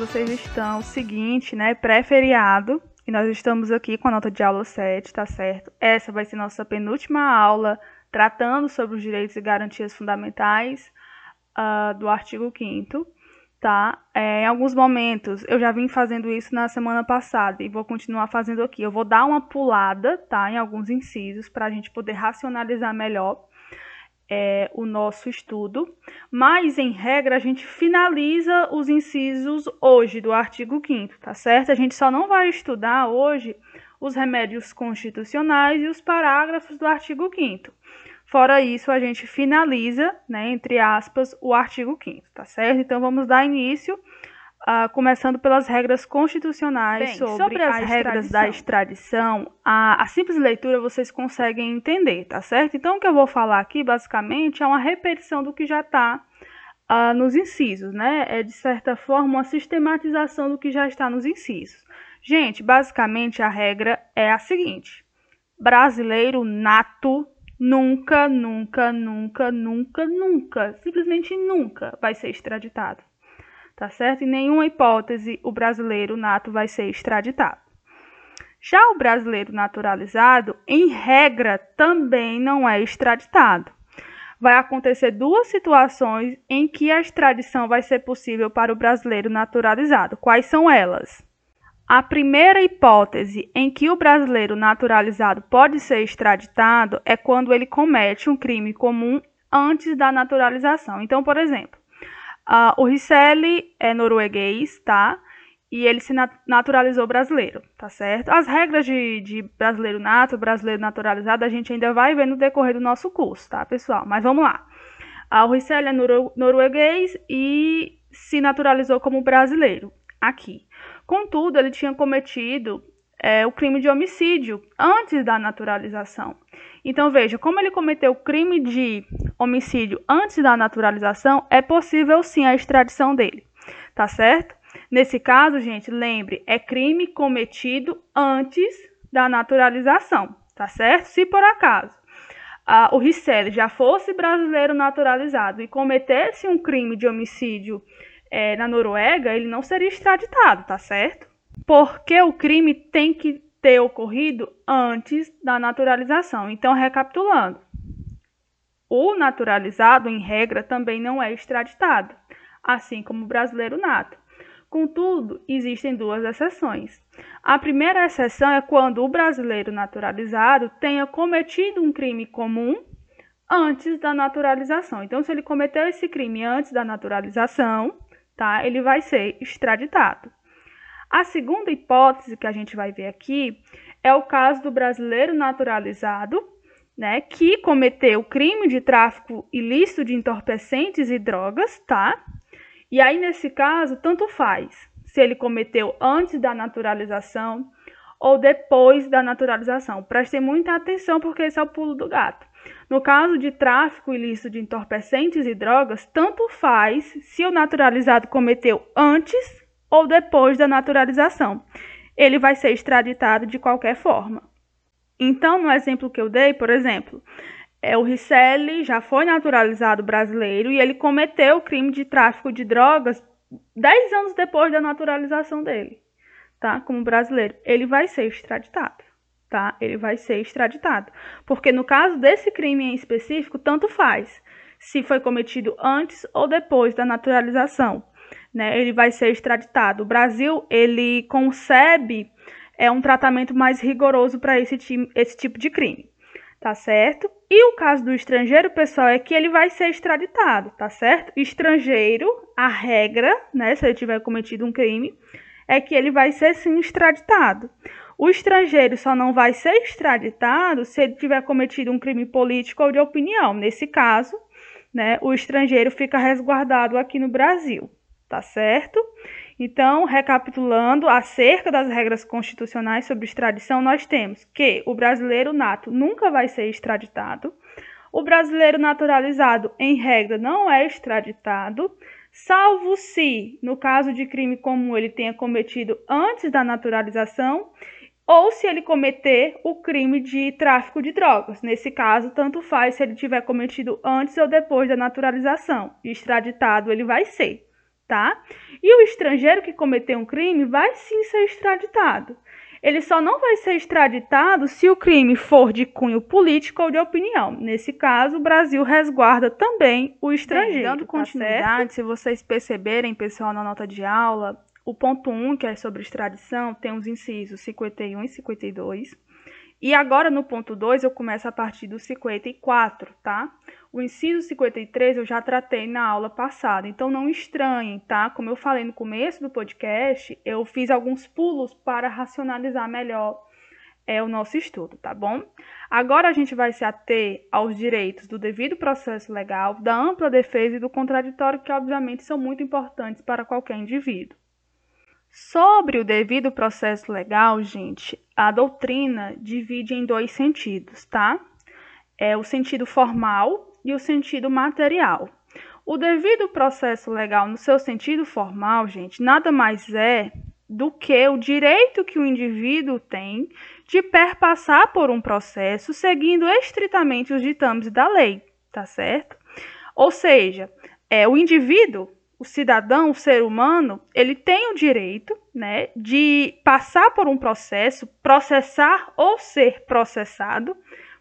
vocês estão? Seguinte, né? Pré-feriado. E nós estamos aqui com a nota de aula 7, tá certo? Essa vai ser nossa penúltima aula tratando sobre os direitos e garantias fundamentais uh, do artigo 5 tá? É, em alguns momentos, eu já vim fazendo isso na semana passada e vou continuar fazendo aqui. Eu vou dar uma pulada, tá? Em alguns incisos para a gente poder racionalizar melhor é, o nosso estudo, mas em regra a gente finaliza os incisos hoje do artigo 5 tá certo? A gente só não vai estudar hoje os remédios constitucionais e os parágrafos do artigo 5 Fora isso, a gente finaliza, né, entre aspas, o artigo 5 tá certo? Então vamos dar início Uh, começando pelas regras constitucionais Bem, sobre, sobre, as regras da extradição, a, a, simples leitura vocês conseguem entender, tá certo? Então, o que eu vou falar aqui, basicamente, é uma repetição do que já está uh, ah, nos incisos, né? É, de certa forma, uma sistematização do que já está nos incisos. Gente, basicamente, a regra é a seguinte: brasileiro nato nunca, nunca, nunca, nunca, nunca, simplesmente nunca vai ser extraditado tá certo? Em nenhuma hipótese o brasileiro nato vai ser extraditado. Já o brasileiro naturalizado, em regra, também não é extraditado. Vai acontecer duas situações em que a extradição vai ser possível para o brasileiro naturalizado. Quais são elas? A primeira hipótese em que o brasileiro naturalizado pode ser extraditado é quando ele comete um crime comum antes da naturalização. Então, por exemplo, Uh, o Ricelli é norueguês, tá? E ele se naturalizou brasileiro, tá certo? As regras de, de brasileiro nato, brasileiro naturalizado, a gente ainda vai ver no decorrer do nosso curso, tá, pessoal? Mas vamos lá. Uh, o Ricelli é norueguês e se naturalizou como brasileiro aqui. Contudo, ele tinha cometido é, o crime de homicídio antes da naturalização. Então, veja, como ele cometeu o crime de homicídio antes da naturalização, é possível sim a extradição dele, tá certo? Nesse caso, gente, lembre, é crime cometido antes da naturalização, tá certo? Se por acaso o Ricelli já fosse brasileiro naturalizado e cometesse um crime de homicídio é, na Noruega, ele não seria extraditado, tá certo? Porque o crime tem que ter ocorrido antes da naturalização. Então, recapitulando, o naturalizado, em regra, também não é extraditado, assim como o brasileiro nato. Contudo, existem duas exceções. A primeira exceção é quando o brasileiro naturalizado tenha cometido um crime comum antes da naturalização. Então, se ele cometeu esse crime antes da naturalização, tá? Ele vai ser extraditado. A segunda hipótese que a gente vai ver aqui é o caso do brasileiro naturalizado, né, que cometeu crime de tráfico ilícito de entorpecentes e drogas, tá? E aí nesse caso, tanto faz se ele cometeu antes da naturalização ou depois da naturalização. Prestem muita atenção porque esse é o pulo do gato. No caso de tráfico ilícito de entorpecentes e drogas, tanto faz se o naturalizado cometeu antes ou depois da naturalização. Ele vai ser extraditado de qualquer forma. Então, no exemplo que eu dei, por exemplo, é, o Ricelli já foi naturalizado brasileiro e ele cometeu o crime de tráfico de drogas 10 anos depois da naturalização dele, tá? Como brasileiro. Ele vai ser extraditado, tá? Ele vai ser extraditado. Porque no caso desse crime em específico, tanto faz se foi cometido antes ou depois da naturalização né, ele vai ser extraditado. O Brasil, ele concebe é, um tratamento mais rigoroso para esse, esse tipo de crime, tá certo? E o caso do estrangeiro, pessoal, é que ele vai ser extraditado, tá certo? Estrangeiro, a regra, né, se ele tiver cometido um crime, é que ele vai ser sim extraditado. O estrangeiro só não vai ser extraditado se ele tiver cometido um crime político ou de opinião. Nesse caso, né, o estrangeiro fica resguardado aqui no Brasil tá certo? Então, recapitulando, acerca das regras constitucionais sobre extradição, nós temos que o brasileiro nato nunca vai ser extraditado, o brasileiro naturalizado, em regra, não é extraditado, salvo se, no caso de crime comum, ele tenha cometido antes da naturalização ou se ele cometer o crime de tráfico de drogas. Nesse caso, tanto faz se ele tiver cometido antes ou depois da naturalização. Extraditado ele vai ser tá? E o estrangeiro que cometeu um crime vai sim ser extraditado. Ele só não vai ser extraditado se o crime for de cunho político ou de opinião. Nesse caso, o Brasil resguarda também o estrangeiro. Bem, dando tá continuidade, tá se vocês perceberem, pessoal, na nota de aula, o ponto 1, que é sobre extradição, tem os incisos 51 e 52. E agora no ponto 2 eu começo a partir do 54, tá? O inciso 53 eu já tratei na aula passada, então não estranhem, tá? Como eu falei no começo do podcast, eu fiz alguns pulos para racionalizar melhor é, o nosso estudo, tá bom? Agora a gente vai se ater aos direitos do devido processo legal, da ampla defesa e do contraditório, que obviamente são muito importantes para qualquer indivíduo. Sobre o devido processo legal, gente, a doutrina divide em dois sentidos, tá? É o sentido formal e o sentido material. O devido processo legal, no seu sentido formal, gente, nada mais é do que o direito que o indivíduo tem de perpassar por um processo seguindo estritamente os ditames da lei, tá certo? Ou seja, é o indivíduo o cidadão, o ser humano, ele tem o direito né, de passar por um processo, processar ou ser processado,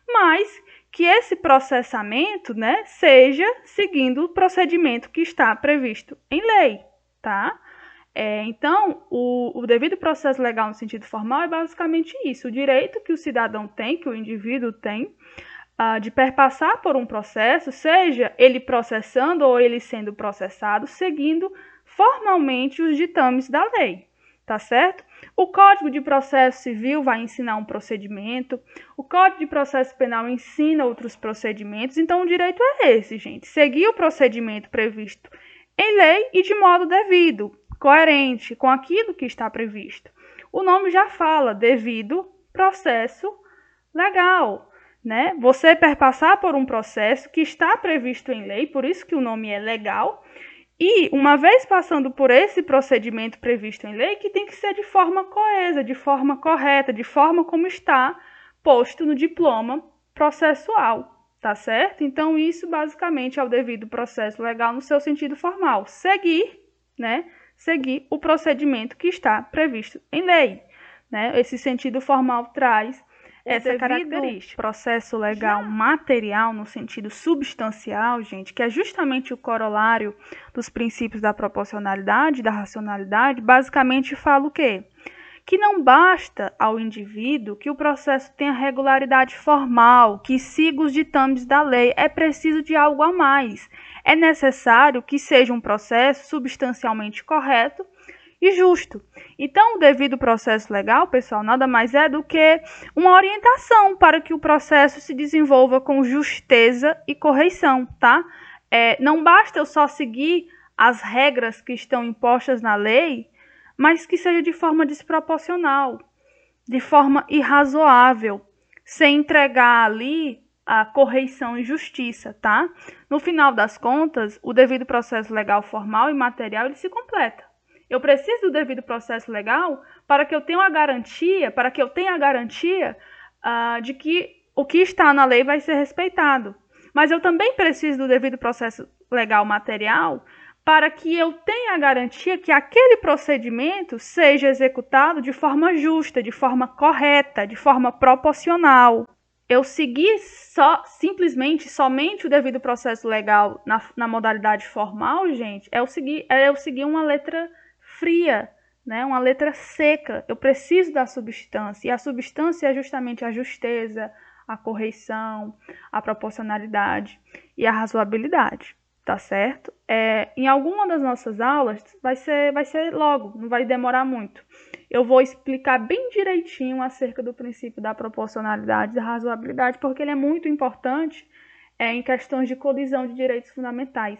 mas que esse processamento né, seja seguindo o procedimento que está previsto em lei, tá? É, então, o, o devido processo legal no sentido formal é basicamente isso: o direito que o cidadão tem, que o indivíduo tem, uh, de perpassar por um processo, seja ele processando ou ele sendo processado, seguindo formalmente os ditames da lei, tá certo? O Código de Processo Civil vai ensinar um procedimento, o Código de Processo Penal ensina outros procedimentos, então o direito é esse, gente: seguir o procedimento previsto em lei e de modo devido, coerente com aquilo que está previsto. O nome já fala, devido processo legal né? Você perpassar por um processo que está previsto em lei, por isso que o nome é legal, e uma vez passando por esse procedimento previsto em lei, que tem que ser de forma coesa, de forma correta, de forma como está posto no diploma processual, tá certo? Então isso basicamente é o devido processo legal no seu sentido formal, seguir, né? Seguir o procedimento que está previsto em lei, né? Esse sentido formal traz essa característica. processo legal Já. material no sentido substancial, gente, que é justamente o corolário dos princípios da proporcionalidade, da racionalidade, basicamente fala o quê? Que não basta ao indivíduo que o processo tenha regularidade formal, que siga os ditames da lei, é preciso de algo a mais. É necessário que seja um processo substancialmente correto e justo. Então, o devido processo legal, pessoal, nada mais é do que uma orientação para que o processo se desenvolva com justeza e correção, tá? É, não basta eu só seguir as regras que estão impostas na lei, mas que seja de forma desproporcional, de forma irrazoável, sem entregar ali a correição e justiça, tá? No final das contas, o devido processo legal formal e material ele se completa. Eu preciso do devido processo legal para que eu tenha a garantia, para que eu tenha a garantia uh, de que o que está na lei vai ser respeitado. Mas eu também preciso do devido processo legal material para que eu tenha a garantia que aquele procedimento seja executado de forma justa, de forma correta, de forma proporcional. Eu seguir só simplesmente somente o devido processo legal na, na modalidade formal, gente, é eu seguir é eu seguir uma letra fria, né? uma letra seca. Eu preciso da substância. E a substância é justamente a justeza, a correição, a proporcionalidade e a razoabilidade. Tá certo? É, em alguma das nossas aulas vai ser, vai ser logo, não vai demorar muito. Eu vou explicar bem direitinho acerca do princípio da proporcionalidade e da razoabilidade, porque ele é muito importante é, em questões de colisão de direitos fundamentais,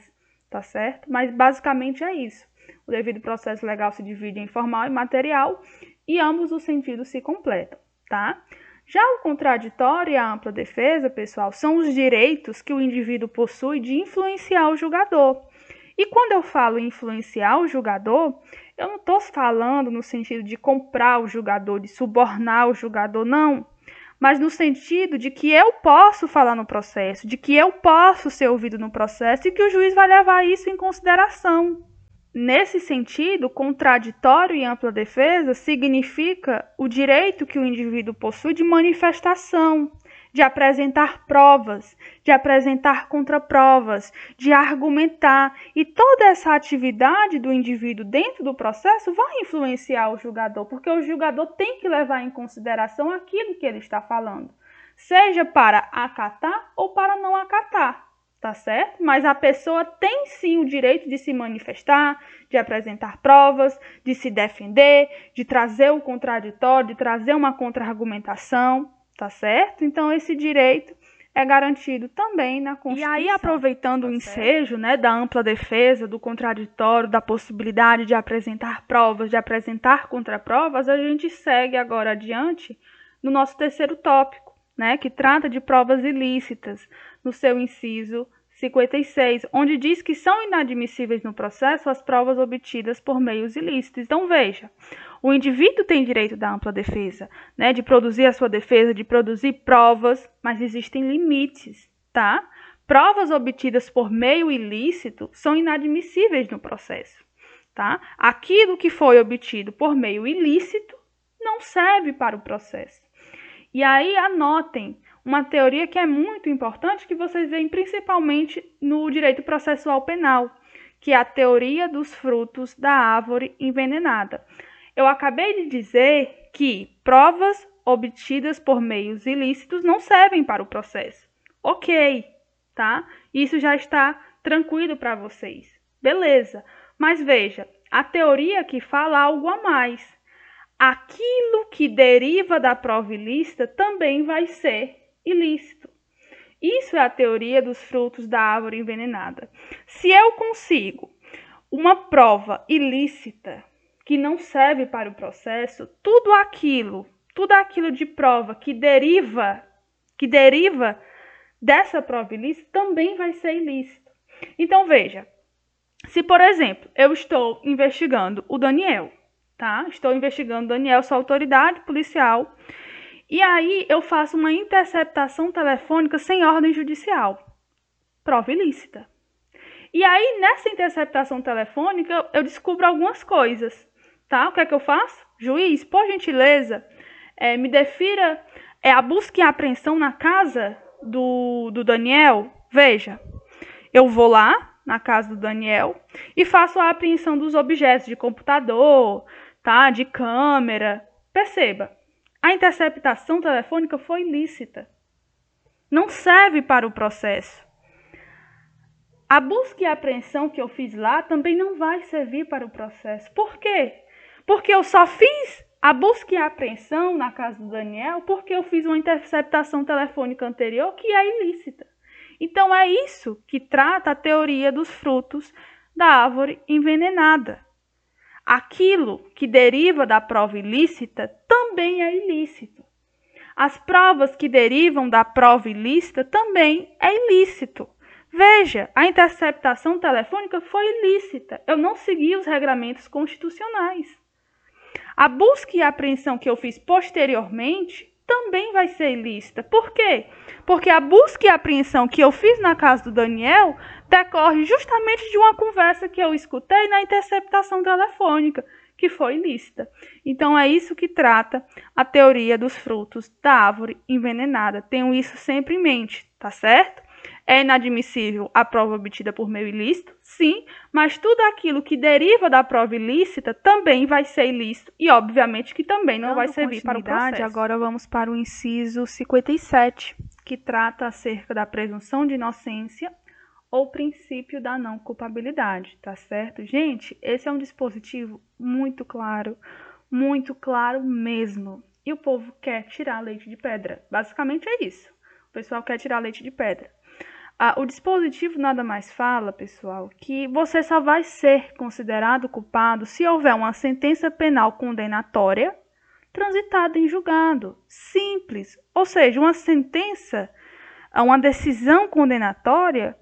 tá certo? Mas basicamente é isso. O devido processo legal se divide em formal e material e ambos os sentidos se completam, tá? Já o contraditório e a ampla defesa, pessoal, são os direitos que o indivíduo possui de influenciar o julgador. E quando eu falo influenciar o julgador, eu não estou falando no sentido de comprar o julgador, de subornar o julgador, não. Mas no sentido de que eu posso falar no processo, de que eu posso ser ouvido no processo e que o juiz vai levar isso em consideração Nesse sentido, contraditório e ampla defesa significa o direito que o indivíduo possui de manifestação, de apresentar provas, de apresentar contraprovas, de argumentar. E toda essa atividade do indivíduo dentro do processo vai influenciar o julgador, porque o julgador tem que levar em consideração aquilo que ele está falando, seja para acatar ou para não acatar tá certo? Mas a pessoa tem sim o direito de se manifestar, de apresentar provas, de se defender, de trazer o contraditório, de trazer uma contra-argumentação, tá certo? Então esse direito é garantido também na Constituição. E aí, aproveitando tá o ensejo né, da ampla defesa, do contraditório, da possibilidade de apresentar provas, de apresentar contraprovas, a gente segue agora adiante no nosso terceiro tópico, né, que trata de provas ilícitas, no seu inciso 56, onde diz que são inadmissíveis no processo as provas obtidas por meios ilícitos. Então, veja, o indivíduo tem direito da ampla defesa, né, de produzir a sua defesa, de produzir provas, mas existem limites, tá? Provas obtidas por meio ilícito são inadmissíveis no processo, tá? Aquilo que foi obtido por meio ilícito não serve para o processo. E aí anotem, uma teoria que é muito importante que vocês veem principalmente no direito processual penal, que é a teoria dos frutos da árvore envenenada. Eu acabei de dizer que provas obtidas por meios ilícitos não servem para o processo. Ok, tá? Isso já está tranquilo para vocês. Beleza. Mas veja, a teoria que fala algo a mais. Aquilo que deriva da prova ilícita também vai ser ilícito. Isso é a teoria dos frutos da árvore envenenada. Se eu consigo uma prova ilícita que não serve para o processo, tudo aquilo, tudo aquilo de prova que deriva, que deriva dessa prova ilícita também vai ser ilícito. Então veja, se por exemplo, eu estou investigando o Daniel, tá? Estou investigando o Daniel, sua autoridade policial, e aí eu faço uma interceptação telefônica sem ordem judicial. Prova ilícita. E aí, nessa interceptação telefônica, eu descubro algumas coisas. Tá? O que é que eu faço? Juiz, por gentileza, é, me defira é, a busca e a apreensão na casa do, do Daniel. Veja, eu vou lá na casa do Daniel e faço a apreensão dos objetos de computador, tá? De câmera. Perceba, a interceptação telefônica foi ilícita. Não serve para o processo. A busca e a apreensão que eu fiz lá também não vai servir para o processo. Por quê? Porque eu só fiz a busca e a apreensão na casa do Daniel porque eu fiz uma interceptação telefônica anterior que é ilícita. Então é isso que trata a teoria dos frutos da árvore envenenada. Aquilo que deriva da prova ilícita também é ilícito. As provas que derivam da prova ilícita também é ilícito. Veja, a interceptação telefônica foi ilícita. Eu não segui os regramentos constitucionais. A busca e a apreensão que eu fiz posteriormente também vai ser ilícita. Por quê? Porque a busca e a apreensão que eu fiz na casa do Daniel decorre justamente de uma conversa que eu escutei na interceptação telefônica, que foi ilícita. Então é isso que trata a teoria dos frutos da árvore envenenada. Tenho isso sempre em mente, tá certo? É inadmissível a prova obtida por meio ilícito? Sim, mas tudo aquilo que deriva da prova ilícita também vai ser ilícito e, obviamente, que também não Dando vai servir para o processo. Agora vamos para o inciso 57, que trata acerca da presunção de inocência ou princípio da não culpabilidade, tá certo? Gente, esse é um dispositivo muito claro, muito claro mesmo. E o povo quer tirar leite de pedra. Basicamente é isso. O pessoal quer tirar leite de pedra. Ah, o dispositivo nada mais fala, pessoal, que você só vai ser considerado culpado se houver uma sentença penal condenatória transitada em julgado. Simples. Ou seja, uma sentença, uma decisão condenatória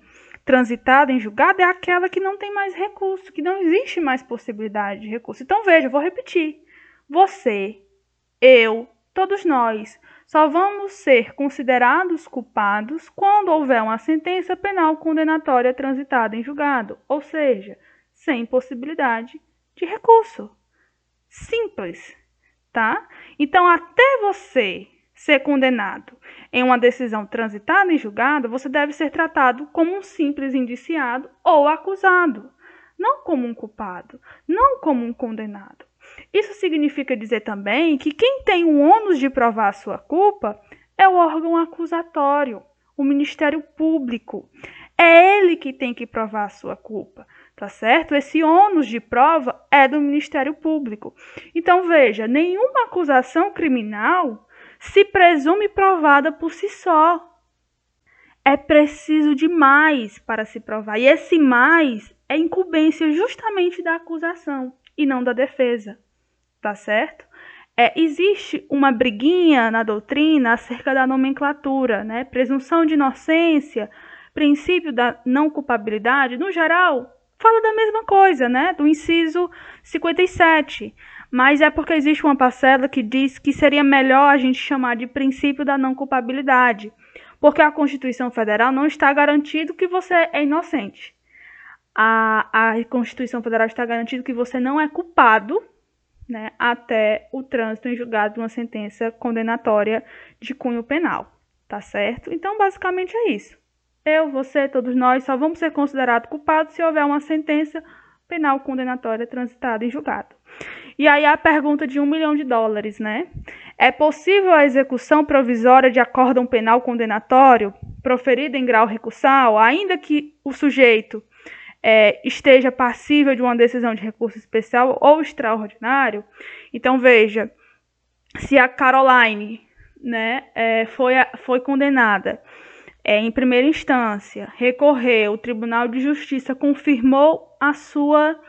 transitada em julgado é aquela que não tem mais recurso, que não existe mais possibilidade de recurso. Então, veja, vou repetir. Você, eu, todos nós, só vamos ser considerados culpados quando houver uma sentença penal condenatória transitada em julgado. Ou seja, sem possibilidade de recurso. Simples, tá? Então, até você ser condenado em uma decisão transitada em julgado, você deve ser tratado como um simples indiciado ou acusado, não como um culpado, não como um condenado. Isso significa dizer também que quem tem o ônus de provar a sua culpa é o órgão acusatório, o Ministério Público. É ele que tem que provar a sua culpa, tá certo? Esse ônus de prova é do Ministério Público. Então, veja, nenhuma acusação criminal se presume provada por si só. É preciso de mais para se provar. E esse mais é incumbência justamente da acusação e não da defesa. Tá certo? É, existe uma briguinha na doutrina acerca da nomenclatura, né? Presunção de inocência, princípio da não culpabilidade, no geral, fala da mesma coisa, né? Do inciso 57 mas é porque existe uma parcela que diz que seria melhor a gente chamar de princípio da não culpabilidade, porque a Constituição Federal não está garantido que você é inocente. A, a Constituição Federal está garantido que você não é culpado né, até o trânsito em julgado de uma sentença condenatória de cunho penal, tá certo? Então, basicamente é isso. Eu, você, todos nós só vamos ser considerados culpados se houver uma sentença penal condenatória transitada em julgado. E aí a pergunta de um milhão de dólares, né? É possível a execução provisória de acórdão penal condenatório proferido em grau recursal, ainda que o sujeito é, esteja passível de uma decisão de recurso especial ou extraordinário? Então veja, se a Caroline né, é, foi, foi condenada é, em primeira instância, recorreu, o Tribunal de Justiça confirmou a sua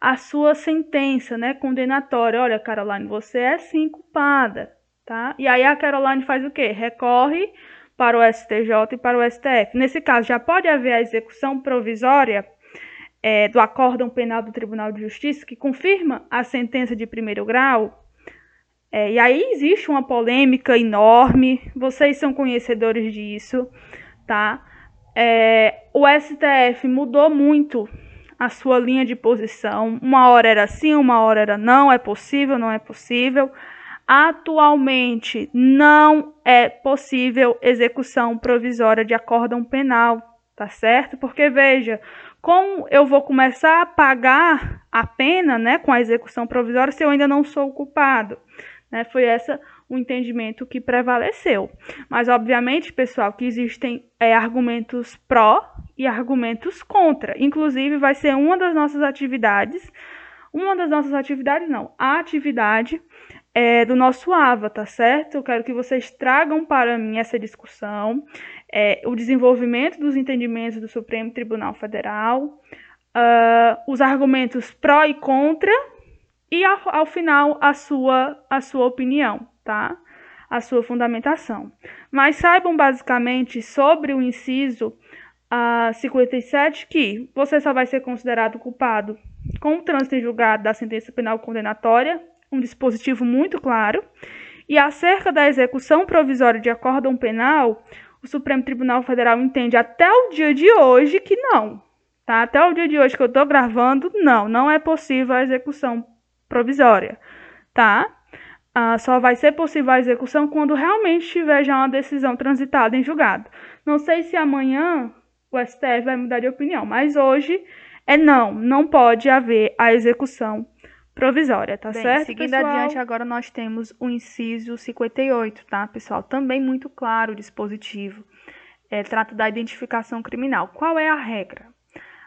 a sua sentença, né, condenatória. Olha, Caroline, você é sim culpada, tá? E aí a Caroline faz o quê? Recorre para o STJ e para o STF. Nesse caso, já pode haver a execução provisória é, do acórdão penal do Tribunal de Justiça que confirma a sentença de primeiro grau. É, e aí existe uma polêmica enorme, vocês são conhecedores disso, tá? É, o STF mudou muito a sua linha de posição. Uma hora era sim, uma hora era não, é possível, não é possível. Atualmente não é possível execução provisória de acórdão penal, tá certo? Porque veja, como eu vou começar a pagar a pena, né, com a execução provisória se eu ainda não sou culpado, né? Foi essa o entendimento que prevaleceu. Mas, obviamente, pessoal, que existem é, argumentos pró e argumentos contra. Inclusive, vai ser uma das nossas atividades, uma das nossas atividades, não, a atividade é, do nosso AVA, tá certo? Eu quero que vocês tragam para mim essa discussão, é, o desenvolvimento dos entendimentos do Supremo Tribunal Federal, uh, os argumentos pró e contra, e ao, ao final a sua, a sua opinião tá? A sua fundamentação. Mas saibam basicamente sobre o inciso a 57 que você só vai ser considerado culpado com o trânsito em julgado da sentença penal condenatória, um dispositivo muito claro. E acerca da execução provisória de acórdão penal, o Supremo Tribunal Federal entende até o dia de hoje que não. Tá? Até o dia de hoje que eu estou gravando, não, não é possível a execução provisória. Tá? ah, só vai ser possível a execução quando realmente tiver já uma decisão transitada em julgado. Não sei se amanhã o STF vai mudar de opinião, mas hoje é não, não pode haver a execução provisória, tá Bem, certo? Seguindo pessoal? adiante, agora nós temos o inciso 58, tá, pessoal? Também muito claro o dispositivo. É, trata da identificação criminal. Qual é a regra?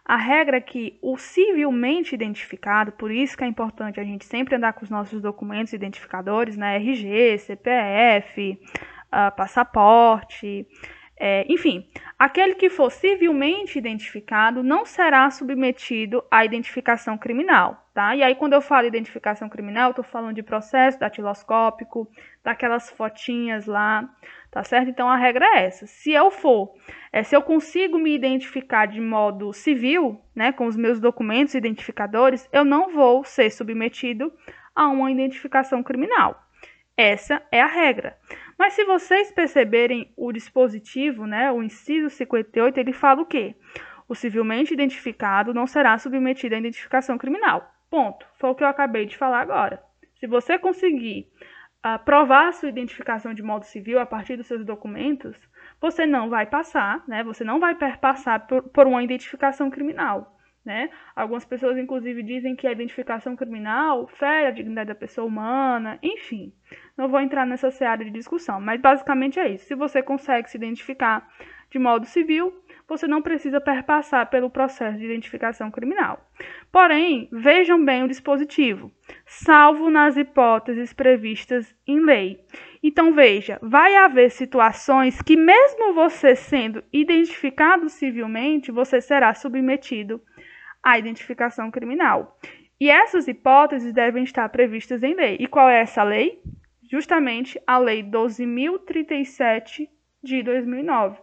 A regra é que o civilmente identificado, por isso que é importante a gente sempre andar com os nossos documentos identificadores, né? RG, CPF, uh, ah, passaporte, é, enfim, aquele que for civilmente identificado não será submetido à identificação criminal, tá? E aí, quando eu falo identificação criminal, eu estou falando de processo datiloscópico, daquelas fotinhas lá, tá certo? Então a regra é essa. Se eu for, é, se eu consigo me identificar de modo civil, né, com os meus documentos identificadores, eu não vou ser submetido a uma identificação criminal. Essa é a regra. Mas se vocês perceberem o dispositivo, né, o inciso 58, ele fala o quê? O civilmente identificado não será submetido à identificação criminal. Ponto. Foi o que eu acabei de falar agora. Se você conseguir uh, provar sua identificação de modo civil a partir dos seus documentos, você não vai passar, né? Você não vai perpassar por, por uma identificação criminal. Né? Algumas pessoas, inclusive, dizem que a identificação criminal fere a dignidade da pessoa humana, enfim. Não vou entrar nessa seara de discussão, mas basicamente é isso. Se você consegue se identificar de modo civil, você não precisa perpassar pelo processo de identificação criminal. Porém, vejam bem o dispositivo, salvo nas hipóteses previstas em lei. Então, veja, vai haver situações que, mesmo você sendo identificado civilmente, você será submetido à identificação criminal. E essas hipóteses devem estar previstas em lei. E qual é essa lei? Justamente a Lei 12.037 de 2009.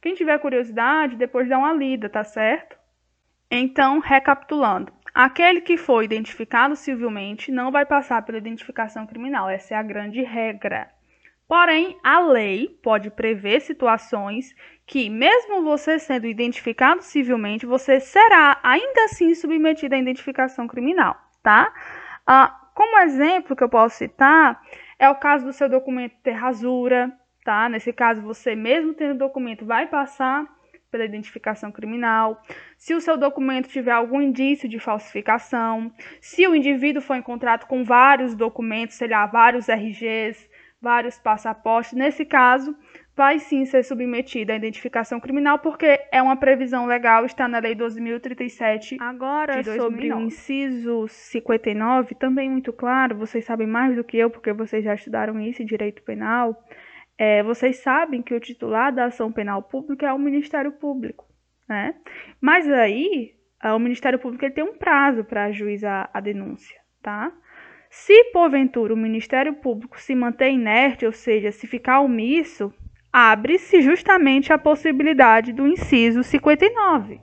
Quem tiver curiosidade, depois dá uma lida, tá certo? Então, recapitulando. Aquele que foi identificado civilmente não vai passar pela identificação criminal. Essa é a grande regra. Porém, a lei pode prever situações que, mesmo você sendo identificado civilmente, você será ainda assim submetido à identificação criminal, tá? Ah, como exemplo que eu posso citar é o caso do seu documento ter rasura, tá? Nesse caso, você mesmo tendo documento vai passar pela identificação criminal. Se o seu documento tiver algum indício de falsificação, se o indivíduo for encontrado com vários documentos, sei lá, vários RGs, vários passaportes, nesse caso, vai sim ser submetido à identificação criminal, porque é uma previsão legal, está na Lei 12.037. Agora, sobre o inciso 59, também muito claro, vocês sabem mais do que eu, porque vocês já estudaram isso em direito penal. É, vocês sabem que o titular da ação penal pública é o Ministério Público, né? Mas aí, o Ministério Público tem um prazo para ajuizar a denúncia, tá? Se porventura o Ministério Público se manter inerte, ou seja, se ficar omisso, abre-se justamente a possibilidade do inciso 59,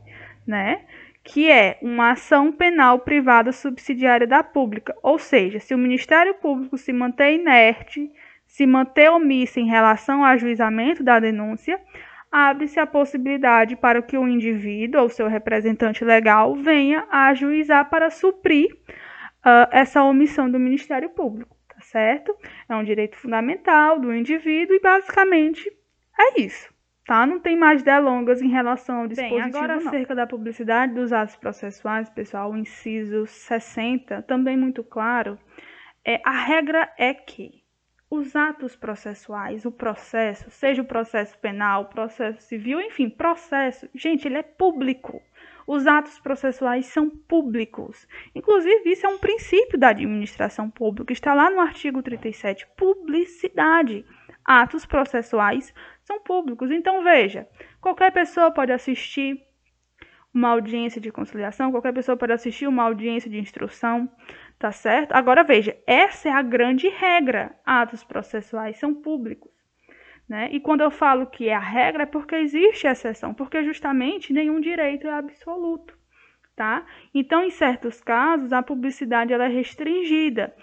né? Que é uma ação penal privada subsidiária da pública. Ou seja, se o Ministério Público se manter inerte, se manter omisso em relação ao ajuizamento da denúncia, abre-se a possibilidade para que o indivíduo ou seu representante legal venha a ajuizar para suprir uh, essa omissão do Ministério Público, tá certo? É um direito fundamental do indivíduo e basicamente é isso, tá? Não tem mais delongas em relação ao dispositivo, Bem, agora não. acerca da publicidade dos atos processuais, pessoal, o inciso 60, também muito claro, é, a regra é que os atos processuais, o processo, seja o processo penal, o processo civil, enfim, processo, gente, ele é público. Os atos processuais são públicos. Inclusive, isso é um princípio da administração pública, está lá no artigo 37, publicidade. Atos processuais são públicos. Então, veja, qualquer pessoa pode assistir uma audiência de conciliação, qualquer pessoa pode assistir uma audiência de instrução, tá certo? Agora veja, essa é a grande regra. Atos processuais são públicos. Né? E quando eu falo que é a regra, é porque existe exceção, porque justamente nenhum direito é absoluto. Tá? Então, em certos casos, a publicidade ela é restringida,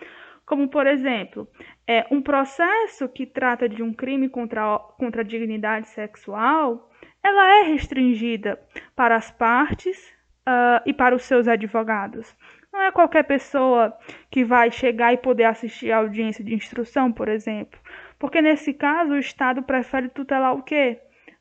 como, por exemplo, é, um processo que trata de um crime contra, contra a dignidade sexual, ela é restringida para as partes uh, e para os seus advogados. Não é qualquer pessoa que vai chegar e poder assistir a audiência de instrução, por exemplo. Porque nesse caso o Estado prefere tutelar o quê?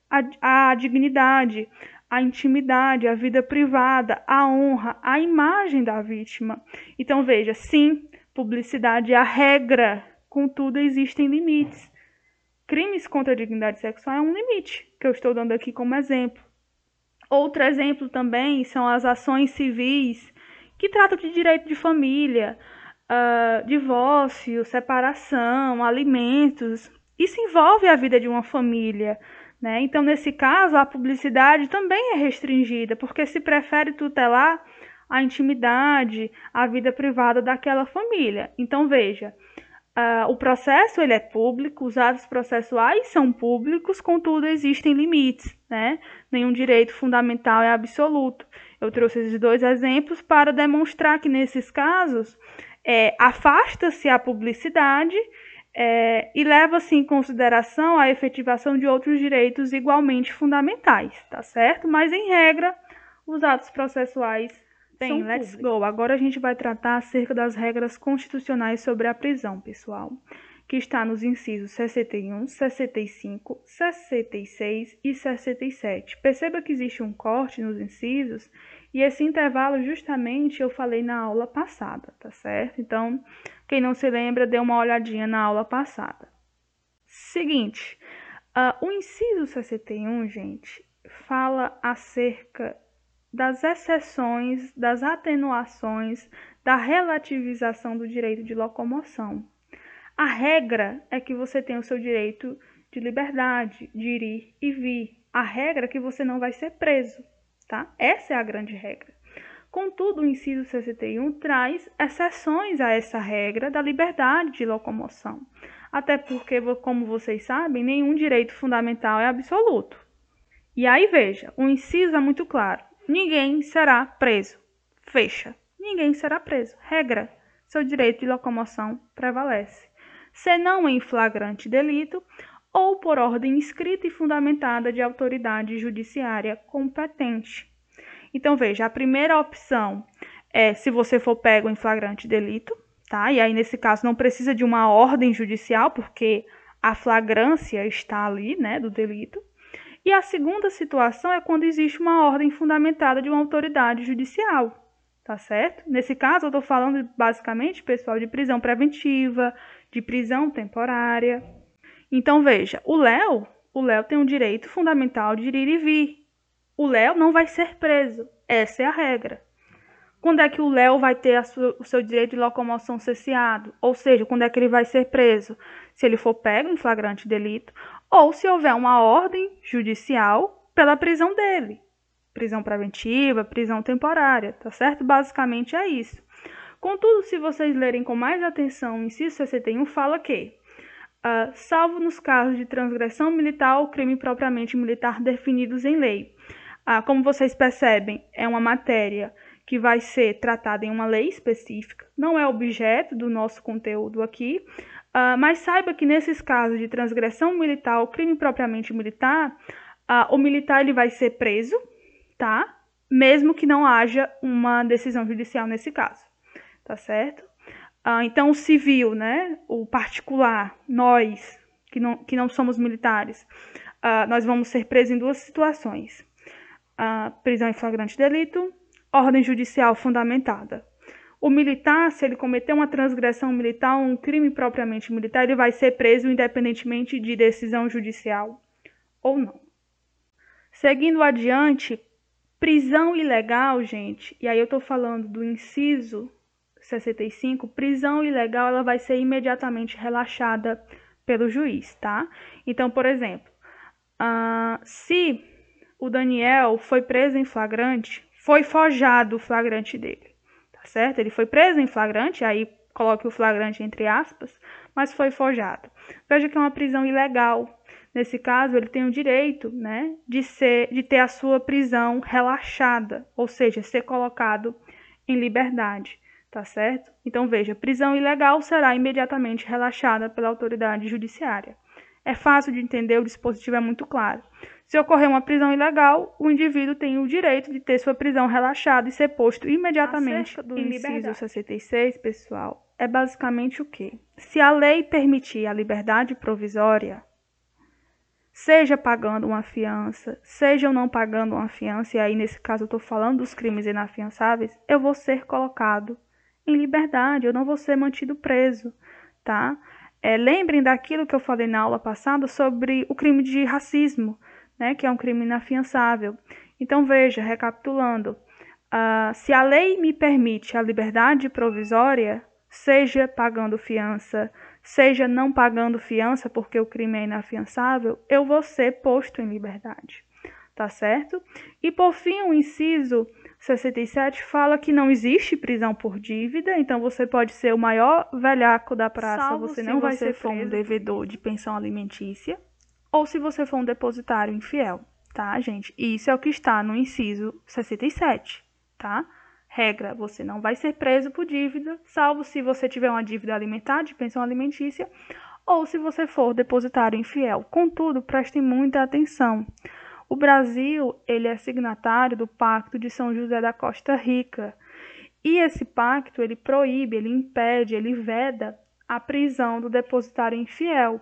A, a dignidade, a intimidade, a vida privada, a honra, a imagem da vítima. Então veja, sim, publicidade é a regra, contudo existem limites. Crimes contra a dignidade sexual é um limite, que eu estou dando aqui como exemplo. Outro exemplo também são as ações civis que tratam de direito de família, uh, divórcio, separação, alimentos. Isso envolve a vida de uma família. Né? Então, nesse caso, a publicidade também é restringida, porque se prefere tutelar a intimidade, a vida privada daquela família. Então, veja, uh, o processo ele é público, os atos processuais são públicos, contudo, existem limites. Né? Nenhum direito fundamental é absoluto. Eu trouxe esses dois exemplos para demonstrar que, nesses casos, é, afasta-se a publicidade é, e leva-se em consideração a efetivação de outros direitos igualmente fundamentais, tá certo? Mas, em regra, os atos processuais Bem, let's go. Agora a gente vai tratar acerca das regras constitucionais sobre a prisão, pessoal, que está nos incisos 61, 65, 66 e 67. Perceba que existe um corte nos incisos e esse intervalo justamente eu falei na aula passada, tá certo? Então, quem não se lembra, dê uma olhadinha na aula passada. Seguinte, uh, o inciso 61, gente, fala acerca das exceções, das atenuações, da relativização do direito de locomoção. A regra é que você tem o seu direito de liberdade, de ir e vir. A regra é que você não vai ser preso, tá? Essa é a grande regra. Contudo, o inciso 61 traz exceções a essa regra da liberdade de locomoção. Até porque, como vocês sabem, nenhum direito fundamental é absoluto. E aí veja, o inciso é muito claro ninguém será preso. Fecha. Ninguém será preso. Regra. Seu direito de locomoção prevalece. Senão em flagrante delito ou por ordem escrita e fundamentada de autoridade judiciária competente. Então, veja, a primeira opção é se você for pego em flagrante delito, tá? E aí, nesse caso, não precisa de uma ordem judicial, porque a flagrância está ali, né, do delito. E a segunda situação é quando existe uma ordem fundamentada de uma autoridade judicial, tá certo? Nesse caso, eu estou falando basicamente, pessoal, de prisão preventiva, de prisão temporária. Então, veja, o Léo, o Léo tem um direito fundamental de ir e vir. O Léo não vai ser preso. Essa é a regra. Quando é que o Léo vai ter sua, o seu direito de locomoção cesseado? Ou seja, quando é que ele vai ser preso? Se ele for pego em flagrante delito ou se houver uma ordem judicial pela prisão dele. Prisão preventiva, prisão temporária, tá certo? Basicamente é isso. Contudo, se vocês lerem com mais atenção, o inciso 61 fala que, uh, salvo nos casos de transgressão militar ou crime propriamente militar definidos em lei. Uh, como vocês percebem, é uma matéria que vai ser tratada em uma lei específica, não é objeto do nosso conteúdo aqui, Uh, mas saiba que nesses casos de transgressão militar ou crime propriamente militar, uh, o militar ele vai ser preso, tá? Mesmo que não haja uma decisão judicial nesse caso, tá certo? Uh, então, o civil, né? O particular, nós que não, que não somos militares, nós vamos ser presos em duas situações: prisão em flagrante delito, ordem judicial fundamentada. O militar, se ele cometer uma transgressão militar, um crime propriamente militar, ele vai ser preso independentemente de decisão judicial ou não. Seguindo adiante, prisão ilegal, gente, e aí eu estou falando do inciso 65, prisão ilegal ela vai ser imediatamente relaxada pelo juiz, tá? Então, por exemplo, uh, se o Daniel foi preso em flagrante, foi forjado o flagrante dele tá certo? Ele foi preso em flagrante, aí coloque o flagrante entre aspas, mas foi forjado. Veja que é uma prisão ilegal. Nesse caso, ele tem o direito, né, de ser, de ter a sua prisão relaxada, ou seja, ser colocado em liberdade, tá certo? Então veja, prisão ilegal será imediatamente relaxada pela autoridade judiciária. É fácil de entender, o dispositivo é muito claro. Se ocorrer uma prisão ilegal, o indivíduo tem o direito de ter sua prisão relaxada e ser posto imediatamente do em inciso 66, pessoal, é basicamente o quê? Se a lei permitir a liberdade provisória, seja pagando uma fiança, seja não pagando uma fiança, e aí nesse caso eu estou falando dos crimes inafiançáveis, eu vou ser colocado em liberdade, eu não vou ser mantido preso, tá? É, lembrem daquilo que eu falei na aula passada sobre o crime de racismo né, que é um crime inafiançável. Então, veja, recapitulando, uh, se a lei me permite a liberdade provisória, seja pagando fiança, seja não pagando fiança porque o crime é inafiançável, eu vou ser posto em liberdade. Tá certo? E por fim, o inciso 67 fala que não existe prisão por dívida, então você pode ser o maior velhaco da praça, Salvo você não vai ser for um devedor de pensão alimentícia ou se você for um depositário infiel, tá, gente? Isso é o que está no inciso 67, tá? Regra, você não vai ser preso por dívida, salvo se você tiver uma dívida alimentar de pensão alimentícia ou se você for depositário infiel. Contudo, prestem muita atenção. O Brasil, ele é signatário do Pacto de São José da Costa Rica. E esse pacto, ele proíbe, ele impede, ele veda a prisão do depositário infiel.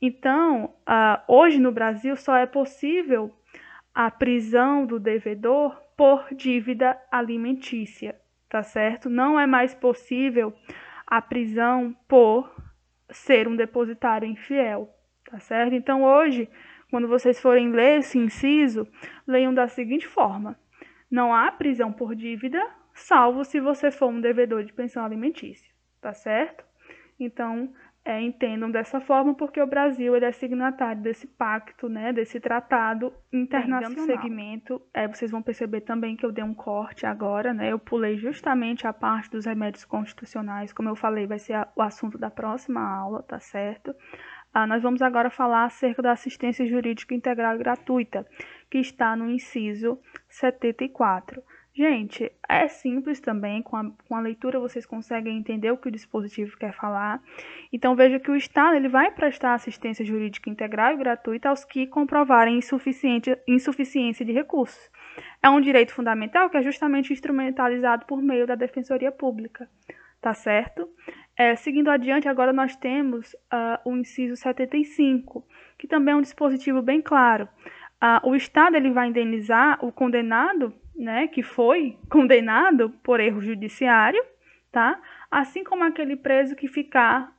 Então, uh, hoje no Brasil só é possível a prisão do devedor por dívida alimentícia, tá certo? Não é mais possível a prisão por ser um depositário infiel, tá certo? Então, hoje, quando vocês forem ler esse inciso, leiam da seguinte forma: não há prisão por dívida, salvo se você for um devedor de pensão alimentícia, tá certo? Então, é, entendam dessa forma, porque o Brasil ele é signatário desse pacto, né, desse tratado internacional. Bem, segmento, é, vocês vão perceber também que eu dei um corte agora, né, eu pulei justamente a parte dos remédios constitucionais, como eu falei, vai ser a, o assunto da próxima aula, tá certo? Ah, nós vamos agora falar acerca da assistência jurídica integral e gratuita, que está no inciso 74. Gente, é simples também, com a, com a leitura vocês conseguem entender o que o dispositivo quer falar. Então veja que o Estado ele vai prestar assistência jurídica integral e gratuita aos que comprovarem insuficiência de recursos. É um direito fundamental que é justamente instrumentalizado por meio da Defensoria Pública, tá certo? É, seguindo adiante, agora nós temos uh, o inciso 75, que também é um dispositivo bem claro. Uh, o Estado ele vai indenizar o condenado né, que foi condenado por erro judiciário, tá? Assim como aquele preso que ficar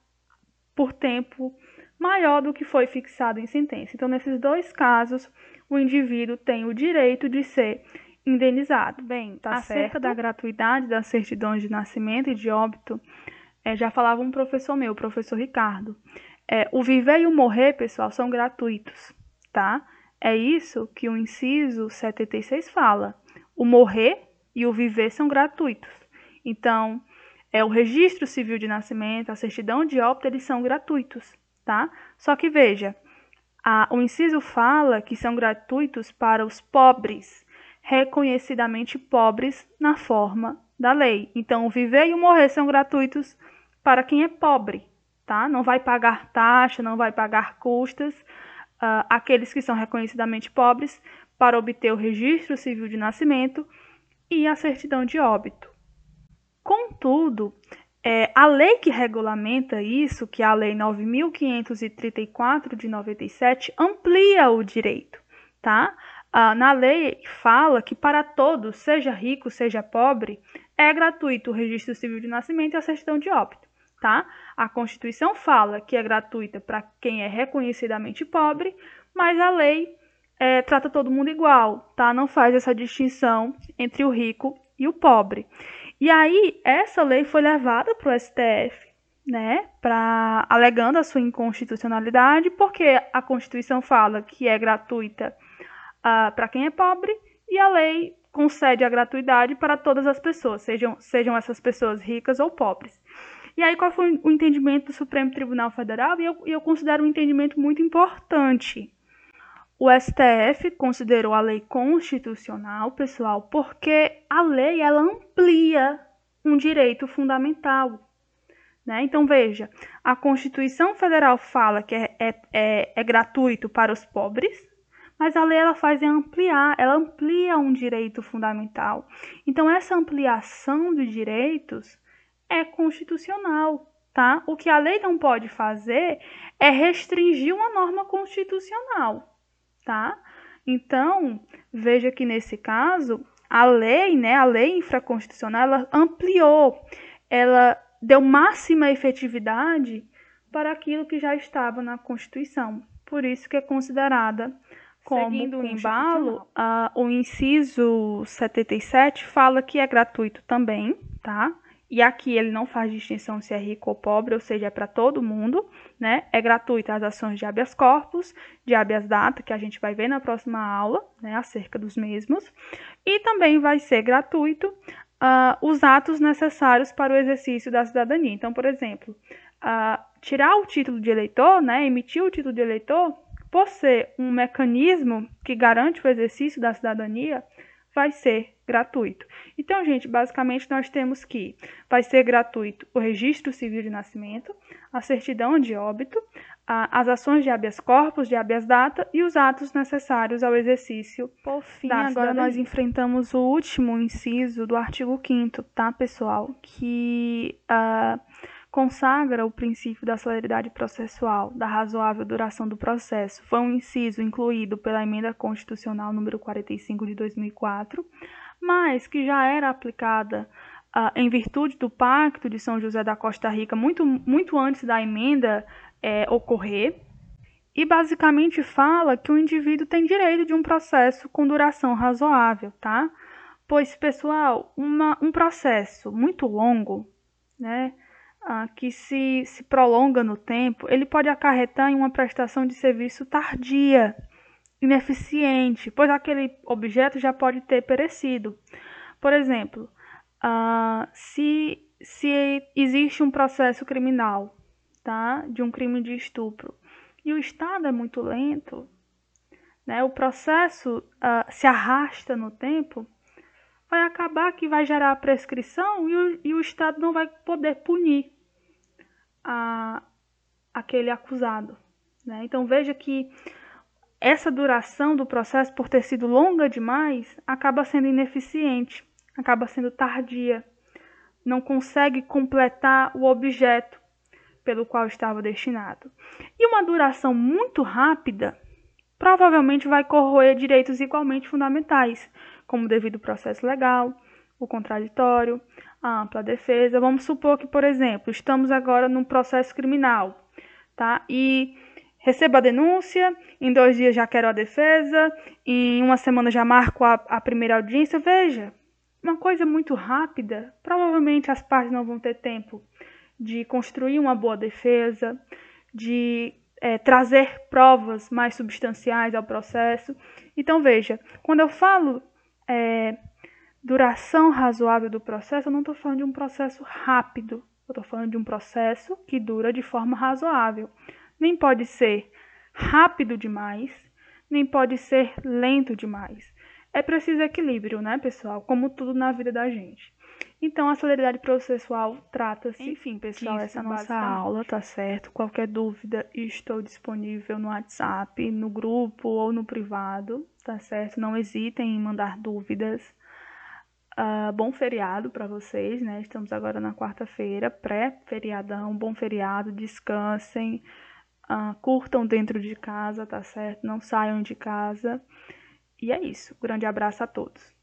por tempo maior do que foi fixado em sentença. Então, nesses dois casos, o indivíduo tem o direito de ser indenizado. Bem, tá acerca certo. da gratuidade das certidões de nascimento e de óbito, é, já falava um professor meu, o professor Ricardo. É, o viver e o morrer, pessoal, são gratuitos, tá? É isso que o inciso 76 fala o morrer e o viver são gratuitos. Então, é o registro civil de nascimento, a certidão de óbito, eles são gratuitos, tá? Só que veja, a, o inciso fala que são gratuitos para os pobres, reconhecidamente pobres na forma da lei. Então, o viver e o morrer são gratuitos para quem é pobre, tá? Não vai pagar taxa, não vai pagar custas. Uh, aqueles que são reconhecidamente pobres para obter o registro civil de nascimento e a certidão de óbito. Contudo, é, a lei que regulamenta isso, que é a Lei 9.534 de 97, amplia o direito, tá? Ah, na lei fala que para todos, seja rico, seja pobre, é gratuito o registro civil de nascimento e a certidão de óbito, tá? A Constituição fala que é gratuita para quem é reconhecidamente pobre, mas a lei é, trata todo mundo igual, tá? Não faz essa distinção entre o rico e o pobre. E aí, essa lei foi levada para o STF, né? Pra, alegando a sua inconstitucionalidade, porque a Constituição fala que é gratuita uh, para quem é pobre e a lei concede a gratuidade para todas as pessoas, sejam, sejam essas pessoas ricas ou pobres. E aí, qual foi o entendimento do Supremo Tribunal Federal? E eu, eu considero um entendimento muito importante, o STF considerou a lei constitucional, pessoal, porque a lei ela amplia um direito fundamental. Né? Então, veja, a Constituição Federal fala que é, é, é, é gratuito para os pobres, mas a lei ela faz é ampliar, ela amplia um direito fundamental. Então, essa ampliação de direitos é constitucional. Tá? O que a lei não pode fazer é restringir uma norma constitucional tá? Então, veja que nesse caso, a lei, né, a lei infraconstitucional, ela ampliou, ela deu máxima efetividade para aquilo que já estava na Constituição. Por isso que é considerada como Seguindo o embalo, o inciso 77 fala que é gratuito também, tá? E aqui ele não faz distinção se é rico ou pobre, ou seja, é para todo mundo, né? É gratuita as ações de habeas corpus, de habeas data, que a gente vai ver na próxima aula, né, acerca dos mesmos. E também vai ser gratuito uh, os atos necessários para o exercício da cidadania. Então, por exemplo, uh, tirar o título de eleitor, né, emitir o título de eleitor, por ser um mecanismo que garante o exercício da cidadania, vai ser gratuito. Então, gente, basicamente nós temos que vai ser gratuito o registro civil de nascimento, a certidão de óbito, as ações de habeas corpus, de habeas data e os atos necessários ao exercício. Por fim, agora nós enfrentamos o último inciso do artigo 5 tá, pessoal? Que uh, consagra o princípio da celeridade processual, da razoável duração do processo. Foi um inciso incluído pela Emenda Constitucional número 45 de 2004, mas que já era aplicada uh, em virtude do Pacto de São José da Costa Rica muito, muito antes da emenda é, ocorrer e basicamente fala que o indivíduo tem direito de um processo com duração razoável, tá? Pois, pessoal, uma, um processo muito longo, né, ah, que se, se prolonga no tempo, ele pode acarretar em uma prestação de serviço tardia, ineficiente, pois aquele objeto já pode ter perecido. Por exemplo, ah, se, se existe um processo criminal tá? de um crime de estupro e o Estado é muito lento, né? o processo uh, se arrasta no tempo, vai acabar que vai gerar a prescrição e o, e o Estado não vai poder punir a, aquele acusado. Né? Então veja que essa duração do processo, por ter sido longa demais, acaba sendo ineficiente, acaba sendo tardia, não consegue completar o objeto pelo qual estava destinado. E uma duração muito rápida provavelmente vai corroer direitos igualmente fundamentais, como o devido processo legal, o contraditório, a ampla defesa. Vamos supor que, por exemplo, estamos agora num processo criminal, tá? E recebo a denúncia, em dois dias já quero a defesa, em uma semana já marco a, a primeira audiência. Veja, uma coisa muito rápida, provavelmente as partes não vão ter tempo de construir uma boa defesa, de é, trazer provas mais substanciais ao processo. Então, veja, quando eu falo é, duração razoável do processo, eu não estou falando de um processo rápido, eu estou falando de um processo que dura de forma razoável. Nem pode ser rápido demais, nem pode ser lento demais. É preciso equilíbrio, né, pessoal? Como tudo na vida da gente. Então, a celeridade processual trata-se. Enfim, pessoal, essa é a nossa aula, tá certo? Qualquer dúvida, estou disponível no WhatsApp, no grupo ou no privado, tá certo? Não hesitem em mandar dúvidas. Uh, bom feriado para vocês, né? Estamos agora na quarta-feira, pré-feriadão. Bom feriado, descansem, uh, curtam dentro de casa, tá certo? Não saiam de casa. E é isso. Grande abraço a todos.